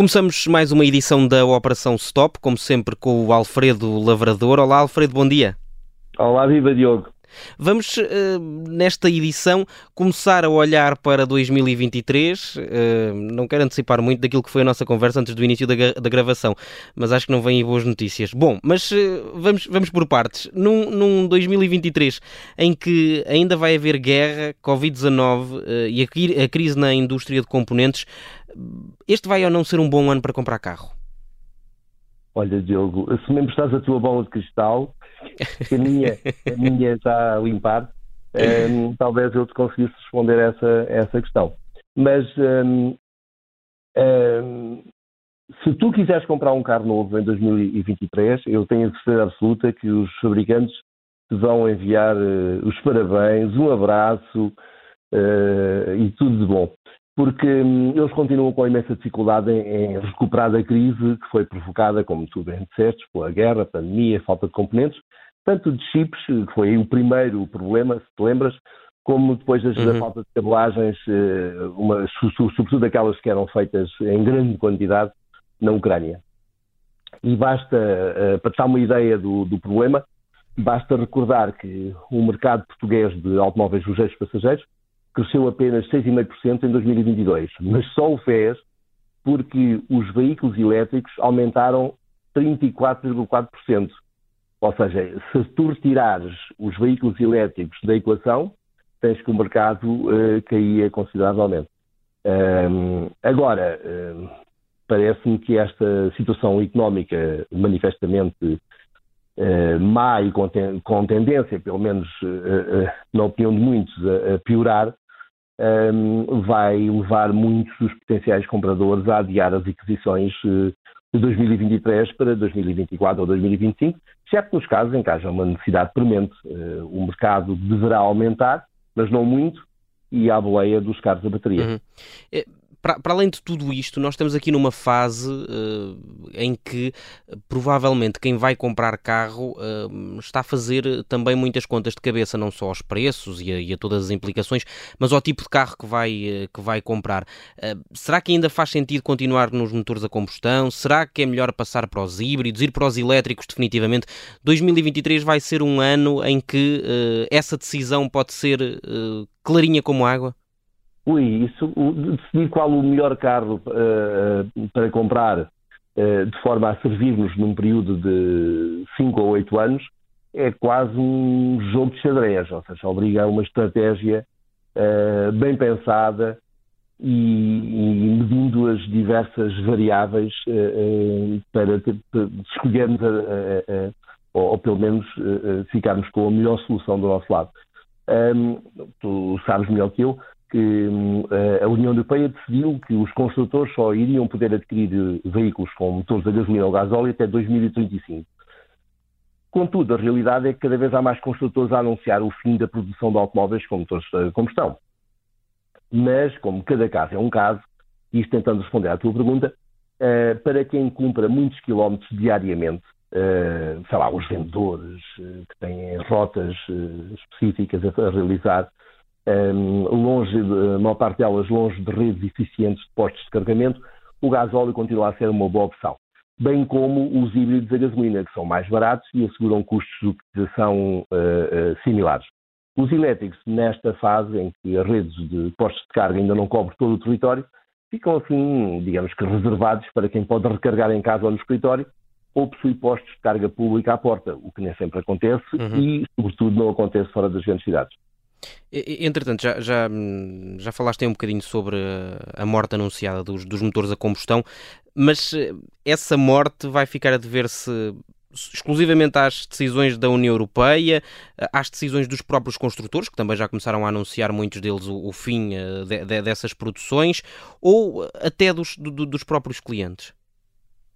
Começamos mais uma edição da Operação Stop, como sempre com o Alfredo Lavrador. Olá, Alfredo, bom dia. Olá, viva Diogo. Vamos, uh, nesta edição, começar a olhar para 2023. Uh, eh, não quero antecipar muito daquilo que foi a nossa conversa antes do início da, gravação, mas acho que não vêm boas notícias. Bom, mas uh, vamos, vamos por partes. Num, num 2023 em que ainda vai haver guerra, Covid-19 e a crise na indústria de componentes, este vai ou não ser um bom ano para comprar carro? Olha, Diogo, se me emprestares a tua bola de cristal, que a minha, a minha está a limpar, um, talvez eu te conseguisse responder essa, essa questão. Mas um, um, se tu quiseres comprar um carro novo em 2023, eu tenho a certeza absoluta que os fabricantes te vão enviar uh, os parabéns, um abraço uh, e tudo de bom porque hum, eles continuam com imensa dificuldade em, em, recuperar da crise que foi provocada, como tu bem disseste, pela guerra, pandemia, falta de componentes, tanto de chips, que foi o primeiro problema, se te lembras, como depois das, uhum. da falta de cabelagens, eh, uma, sobretudo aquelas que eram feitas em grande quantidade na Ucrânia. E basta, eh, para te dar uma ideia do, do problema, basta recordar que o mercado português de automóveis ligeiros passageiros cresceu apenas 6,5% em 2022, mas só o fez porque os veículos elétricos aumentaram 34,4%. Ou seja, se tu retirares os veículos elétricos da equação, tens que o mercado uh, caía consideravelmente. Agora, um, parece-me que esta situação económica manifestamente uh, má e com, com, tendência, pelo menos uh, na opinião de muitos, a, a piorar, um, vai levar muitos dos potenciais compradores a adiar as aquisições de 2023 para 2024 ou 2025, exceto nos casos em que haja uma necessidade premente. O mercado deverá aumentar, mas não muito, e à boleia dos carros a bateria. Uhum. Para, para, além de tudo isto, nós estamos aqui numa fase uh, em que provavelmente quem vai comprar carro uh, está a fazer também muitas contas de cabeça, não só aos preços e a, e a todas as implicações, mas ao tipo de carro que vai, uh, que vai comprar. será que ainda faz sentido continuar nos motores a combustão? Será que é melhor passar para os híbridos, ir para os elétricos definitivamente? 2023 vai ser um ano em que essa decisão pode ser clarinha como água? Ui, isso, decidir qual o melhor carro uh, para comprar uh, de forma a servir-nos num período de 5 ou 8 anos é quase um jogo de xadrez, ou seja, obriga a uma estratégia uh, bem pensada e, e, medindo as diversas variáveis para, para escolhermos, a, a, a, ou, ou, pelo menos ficarmos com a melhor solução do nosso lado. Um, tu sabes melhor que eu, que hum, a União Europeia decidiu que os construtores só iriam poder adquirir eh, veículos com motores a gasolina ou gasóleo até 2035. Contudo, a realidade é que cada vez há mais construtores a anunciar o fim da produção de automóveis com motores a combustão. Mas, como cada caso é um caso, isto tentando responder à tua pergunta, eh, para quem cumpra muitos quilómetros diariamente, eh, sei lá, os vendedores que têm rotas específicas a realizar, longe, de, a maior parte delas longe de redes eficientes de postos de carregamento, o gás óleo continua a ser uma boa opção. Bem como os híbridos a gasolina, que são mais baratos e asseguram custos de utilização uh, uh, similares. Os elétricos, nesta fase em que as redes de postos de carga ainda não cobrem todo o território, ficam assim, digamos que reservados para quem pode recarregar em casa ou no escritório ou possui postos de carga pública à porta, o que nem sempre acontece uhum. e, sobretudo, não acontece fora das grandes cidades. Entretanto, já, já, já falaste aí um bocadinho sobre a morte anunciada dos, dos motores a combustão, mas eh, essa morte vai ficar a dever-se exclusivamente às decisões da União Europeia, às decisões dos próprios construtores, que também já começaram a anunciar muitos deles o, o fim eh, de, de, dessas produções, ou até dos, do, dos próprios clientes?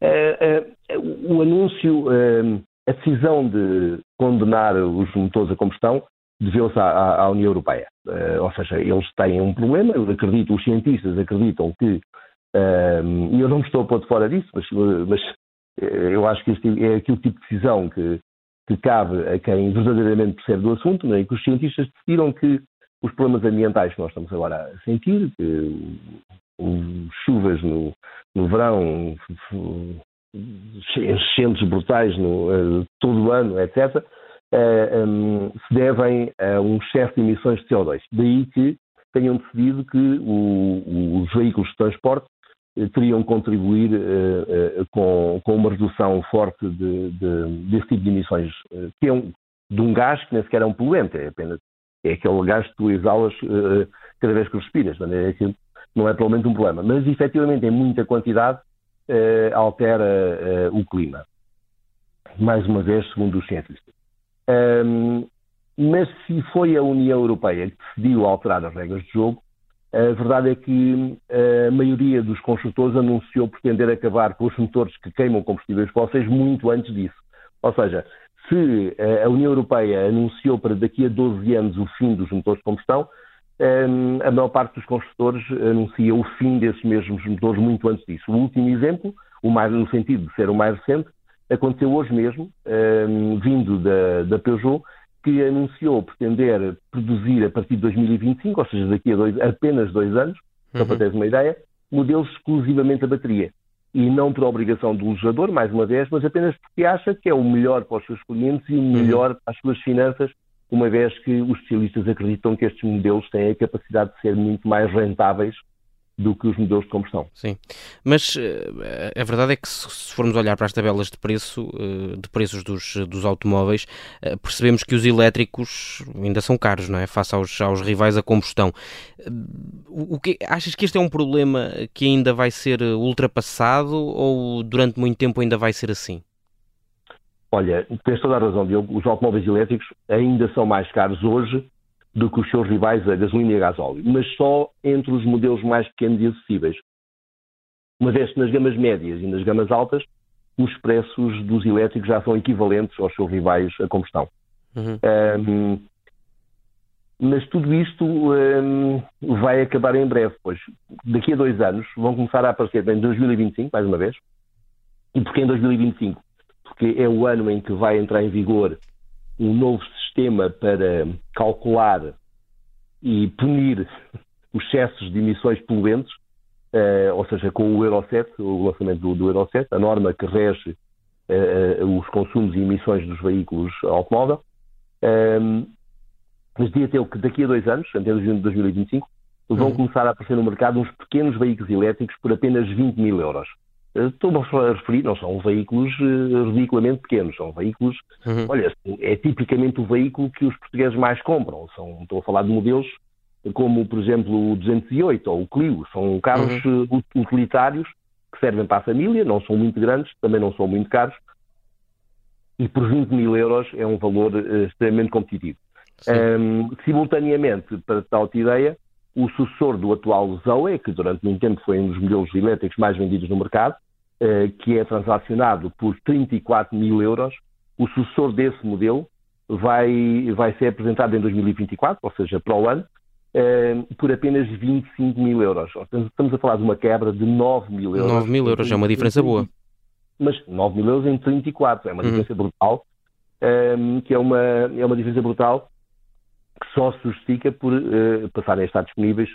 É, é, o anúncio, é, a decisão de condenar os motores a combustão deveu-se à, à, União Europeia. Uh, ou seja, eles têm um problema, eu acredito, os cientistas acreditam que, uh, e eu não me estou a pôr de fora disso, mas, mas eh, eu acho que este é aquele tipo de decisão que, que cabe a quem verdadeiramente percebe do assunto, né? e que os cientistas decidiram que os problemas ambientais que nós estamos agora a sentir, que chuvas no, no verão, enchentes brutais no, todo o ano, etc., um, se devem a um excesso de emissões de CO2. Daí que tenham decidido que o, os veículos de transporte eh, teriam contribuir uh, uh, com, com, uma redução forte de, de, desse tipo de emissões, uh, que é um, de um gás que nem sequer é um poluente, é apenas é aquele gás que tu exalas cada vez que respiras, é que não é provavelmente um problema. Mas efetivamente em muita quantidade altera o clima. Mais uma vez, segundo os cientistas. Um, mas se foi a União Europeia que decidiu alterar as regras de jogo, a verdade é que a maioria dos construtores anunciou pretender acabar com os motores que queimam combustíveis fósseis muito antes disso. Ou seja, se a União Europeia anunciou para daqui a 12 anos o fim dos motores de combustão, a maior parte dos construtores anuncia o fim desses mesmos motores muito antes disso. O último exemplo, o mais, no sentido de ser o mais recente, aconteceu hoje mesmo, vindo da, da Peugeot, que anunciou pretender produzir a partir de 2025, ou seja, daqui a dois, apenas dois anos, uhum. só para teres uma ideia, modelos exclusivamente a bateria. E não por obrigação do legislador, mais uma vez, mas apenas porque acha que é o melhor para os seus clientes e o uhum. melhor uhum. para as suas finanças, uma vez que os especialistas acreditam que estes modelos têm a capacidade de ser muito mais rentáveis do que os modelos de combustão. Sim, mas uh, a verdade é que se formos olhar para as tabelas de preço, uh, de preços dos, dos automóveis, uh, percebemos que os elétricos ainda são caros, não é? Face aos, aos rivais a combustão. o que, achas que este é um problema que ainda vai ser ultrapassado ou durante muito tempo ainda vai ser assim? Olha, tens toda a razão, Diogo. Os automóveis elétricos ainda são mais caros hoje do que os seus rivais a gasolina e a gasóleo, mas só entre os modelos mais pequenos e acessíveis. Uma vez que nas gamas médias e nas gamas altas, os preços dos elétricos já são equivalentes aos seus rivais a combustão. Uhum. Um, mas tudo isto um, vai acabar em breve, pois daqui a dois anos vão começar a aparecer em 2025, mais uma vez. E porquê em 2025? Porque é o ano em que vai entrar em vigor um novo sistema para calcular e punir os excessos de emissões poluentes, uh, ou seja, com o Euro 7, o lançamento do, do Euro 7, a norma que rege uh, os consumos e emissões dos veículos automóvel. Um, ehm, mas dia teu que daqui a dois anos, até junho de 2025, vão uhum. começar a aparecer no mercado uns pequenos veículos elétricos por apenas 20 mil euros. Estou-me a referir, não são veículos uh, ridiculamente pequenos, são veículos, uhum. olha, é tipicamente o veículo que os portugueses mais compram. São, estou a falar de modelos como, por exemplo, o 208 ou o Clio, são carros uhum. uh, utilitários que servem para a família, não são muito grandes, também não são muito caros, e por 20 mil euros é um valor extremamente competitivo. Um, simultaneamente, para tal ideia, o sucessor do atual Zoe, que durante muito tempo foi um dos modelos elétricos mais vendidos no mercado, eh, que é transacionado por 34 mil euros, o sucessor desse modelo vai, vai ser apresentado em 2024, ou seja, para o ano, eh, por apenas 25 mil euros. Estamos a falar de uma quebra de 9 mil euros. 9 mil euros é uma diferença boa. Mas 9 mil euros em 34 é uma uhum. diferença brutal, eh, que é uma, é uma diferença brutal que só se justifica por uh, passarem a estar disponíveis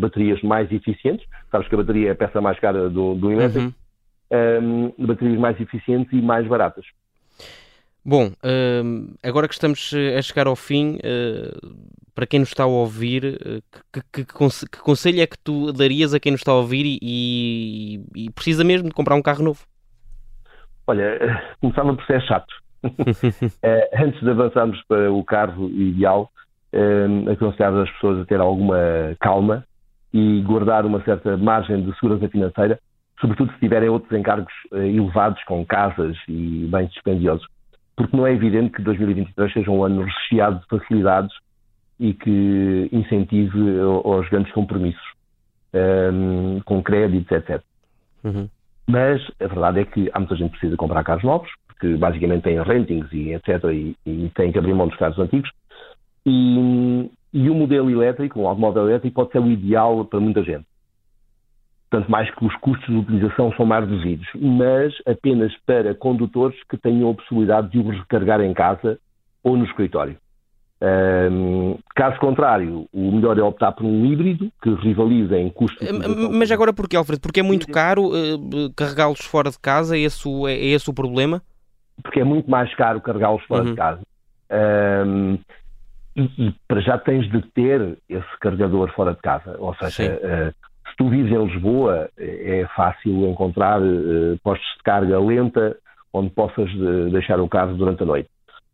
baterias mais eficientes. Sabes que a bateria é a peça mais cara do, do elétrico. Uhum um, baterias mais eficientes e mais baratas. Bom, agora que estamos eh, a chegar ao fim, uh, para quem nos está a ouvir, uh, que, que, que, conselho é que tu darias a quem nos está a ouvir e, e, e precisa mesmo de comprar um carro novo? Olha, começava por ser chato. antes de avançarmos para o carro ideal, um, aconselhava as pessoas a ter alguma calma e guardar uma certa margem de segurança financeira sobretudo se tiverem outros encargos uh, elevados com casas e bens dispendiosos, porque não é evidente que 2023 seja um ano recheado de facilidades e que incentive aos grandes compromissos, um, ehm, com créditos, etc. Uhum. Mas a verdade é que há muita gente que precisa comprar carros novos, porque basicamente têm rentings e etc. e, e têm que abrir mão dos carros antigos. E, e o modelo elétrico, um automóvel elétrico, pode ser o ideal para muita gente tanto mais que os custos de utilização são mais reduzidos, mas apenas para condutores que tenham a possibilidade de o recarregar em casa ou no escritório. Um, caso contrário, o melhor é optar por um híbrido que rivaliza em custos. Mas agora porquê, Alfredo? Porque é muito caro uh, carregá-los fora de casa? É esse, o, é, é esse o problema? Porque é muito mais caro carregá-los fora uhum. de casa. Um, e, e, para já tens de ter esse carregador fora de casa. Ou seja, uh, se tu vives em Lisboa, é fácil encontrar uh, postos de carga lenta onde possas deixar o carro durante a noite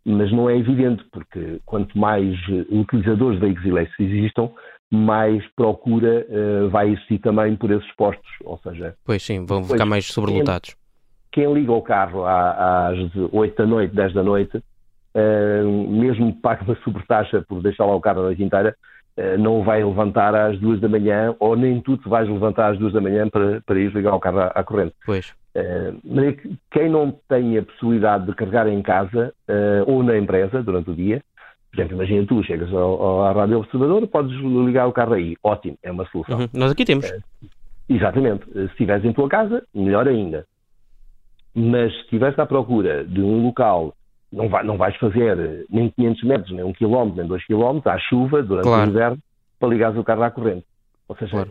mas não é evidente, porque quanto mais eh, utilizadores de veículos elétricos existam, mais procura vai existir também por esses postos, ou seja... Pois sim, vão ficar mais sobrelotados. Quem, quem, liga o carro às 8 da noite, 10 da noite, mesmo que pague uma sobretaxa por deixar lá o carro a noite inteira, não vai levantar às 2 da manhã, ou nem tu te vais levantar às 2 da manhã para, para ir ligar o carro à, à corrente. Pois. Uh, quem não tem a possibilidade de carregar em casa uh, ou na empresa durante o dia, por exemplo, imagina tu, chegas ao, ao, à Rádio Observador, podes ligar o carro aí. Ótimo, é uma solução. Uhum. Nós aqui temos. Uh, exatamente. Se estiveres em tua casa, melhor ainda. Mas se estiveres à procura de um local, não, vai, não vais fazer nem 500 metros, nem 1 km, nem 2 km, à chuva, durante claro. o inverno, para ligares o carro à corrente. Ou seja, claro.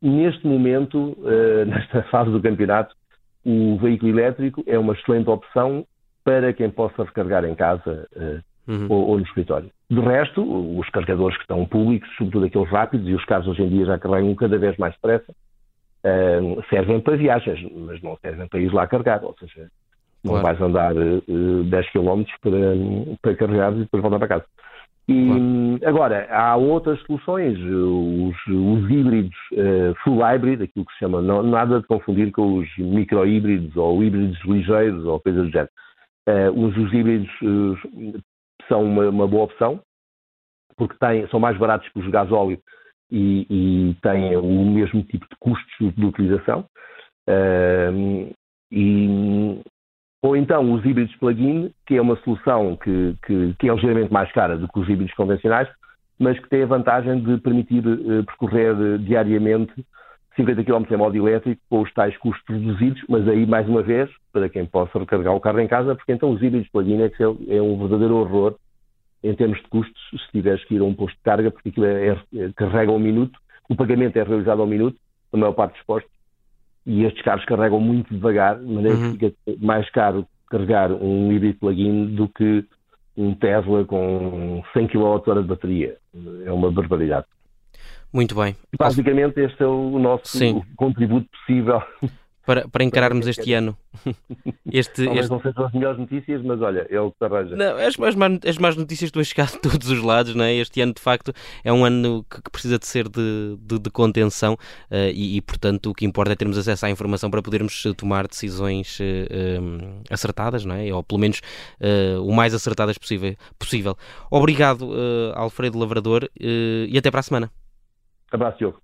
neste momento, nesta fase do campeonato, o veículo elétrico é uma excelente opção para quem possa recarregar em casa uh, uhum. ou, ou, no escritório. De resto, os carregadores que estão públicos, sobretudo aqueles rápidos, e os carros hoje em dia já carregam cada vez mais depressa, servem para viagens, mas não servem para ir lá carregar. Ou seja, não claro. vais andar uh, 10 km para, para carregar e depois voltar para casa. E agora, há outras soluções, os, os híbridos uh, full hybrid, aquilo que se chama, não, nada de confundir com os micro-híbridos ou híbridos ligeiros ou coisas do género. Uh, os, os híbridos uh, são uma, uma, boa opção, porque têm, são mais baratos que os gasóleo e, e têm o mesmo tipo de custos de utilização. e ou então os híbridos plug-in, que é uma solução que, que, que, é ligeiramente mais cara do que os híbridos convencionais, mas que tem a vantagem de permitir uh, percorrer uh, diariamente 50 km em modo elétrico com os tais custos reduzidos, mas aí, mais uma vez, para quem possa recarregar o carro em casa, porque então os híbridos plug-in é, é um verdadeiro horror em termos de custos, se tiveres que ir a um posto de carga, porque aquilo é, é, carrega um minuto, o pagamento é realizado ao minuto, na maior parte dos postos, e estes carros carregam muito devagar, de maneira uhum. que fica mais caro carregar um híbrido plug-in do que um Tesla com 100 kWh de bateria. É uma barbaridade. Muito bem. Basicamente, este é o nosso Sim. contributo possível para, para encararmos este ano. Este, Talvez este... não sejam as melhores notícias, mas olha, que te arranja. Não, as, as, as más notícias estão a chegar de todos os lados, não é? Este ano, de facto, é um ano que, que precisa de ser de, de, de contenção uh, e, e, portanto, o que importa é termos acesso à informação para podermos tomar decisões uh, eh, um, eh, acertadas, não é? Ou pelo menos uh, o mais acertadas possível. possível. Obrigado, Alfredo Lavrador, e até para a semana. Abraço, Diogo.